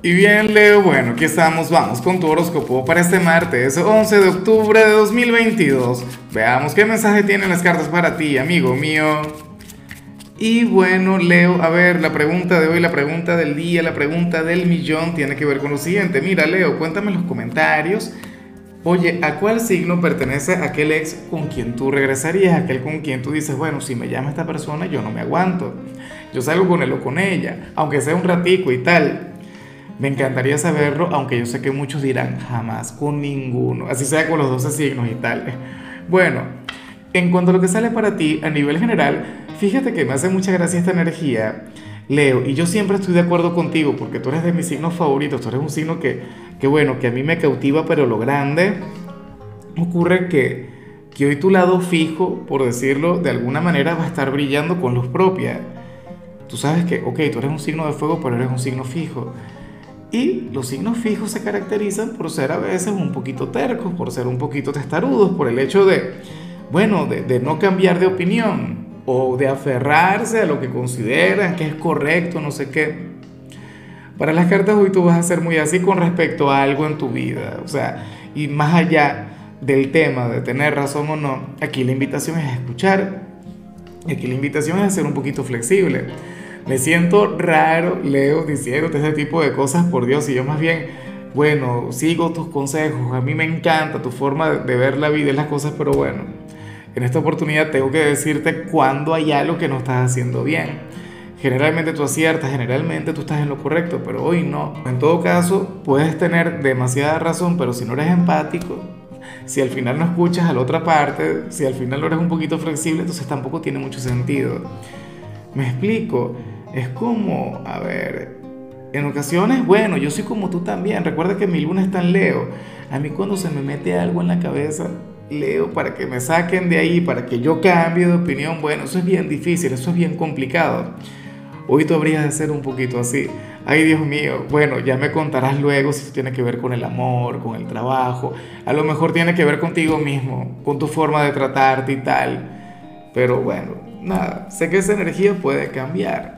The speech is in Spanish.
Y bien, Leo, bueno, aquí estamos, vamos con tu horóscopo para este martes 11 de octubre de 2022. Veamos qué mensaje tienen las cartas para ti, amigo mío. Y bueno, Leo, a ver, la pregunta de hoy, la pregunta del día, la pregunta del millón tiene que ver con lo siguiente. Mira, Leo, cuéntame en los comentarios. Oye, ¿a cuál signo pertenece aquel ex con quien tú regresarías? Aquel con quien tú dices, bueno, si me llama esta persona, yo no me aguanto. Yo salgo con él o con ella, aunque sea un ratico y tal. Me encantaría saberlo, aunque yo sé que muchos dirán jamás con ninguno, así sea con los 12 signos y tal. Bueno, en cuanto a lo que sale para ti a nivel general, fíjate que me hace mucha gracia esta energía, Leo, y yo siempre estoy de acuerdo contigo porque tú eres de mis signos favoritos, tú eres un signo que, que bueno, que a mí me cautiva, pero lo grande ocurre que, que hoy tu lado fijo, por decirlo de alguna manera, va a estar brillando con luz propia. Tú sabes que, ok, tú eres un signo de fuego, pero eres un signo fijo. Y los signos fijos se caracterizan por ser a veces un poquito tercos, por ser un poquito testarudos, por el hecho de, bueno, de, no cambiar de opinión o de aferrarse a lo que consideran que es correcto, no sé qué. Para las cartas hoy tú vas a ser muy así con respecto a algo en tu vida, o sea, y más allá del tema de tener razón o no, aquí la invitación es escuchar, aquí la invitación es ser un poquito flexible. Me siento raro, Leo, diciéndote ese tipo de cosas, por Dios, y yo más bien, bueno, sigo tus consejos, a mí me encanta tu forma de ver la vida y las cosas, pero bueno, en esta oportunidad tengo que decirte cuando hay algo que no estás haciendo bien. Generalmente tú aciertas, generalmente tú estás en lo correcto, pero hoy no. En todo caso, puedes tener demasiada razón, pero si no eres empático, si al final no escuchas a la otra parte, si al final no eres un poquito flexible, entonces tampoco tiene mucho sentido. Me explico. Es como, a ver, en ocasiones, bueno, yo soy como tú también. Recuerda que mi luna está en Leo. A mí cuando se me mete algo en la cabeza, Leo, para que me saquen de ahí, para que yo cambie de opinión, bueno, eso es bien difícil, eso es bien complicado. Hoy tú habrías de ser un poquito así. Ay, Dios mío, bueno, ya me contarás luego si tiene que ver con el amor, con el trabajo. A lo mejor tiene que ver contigo mismo, con tu forma de tratarte y tal. Pero bueno, nada, sé que esa energía puede cambiar.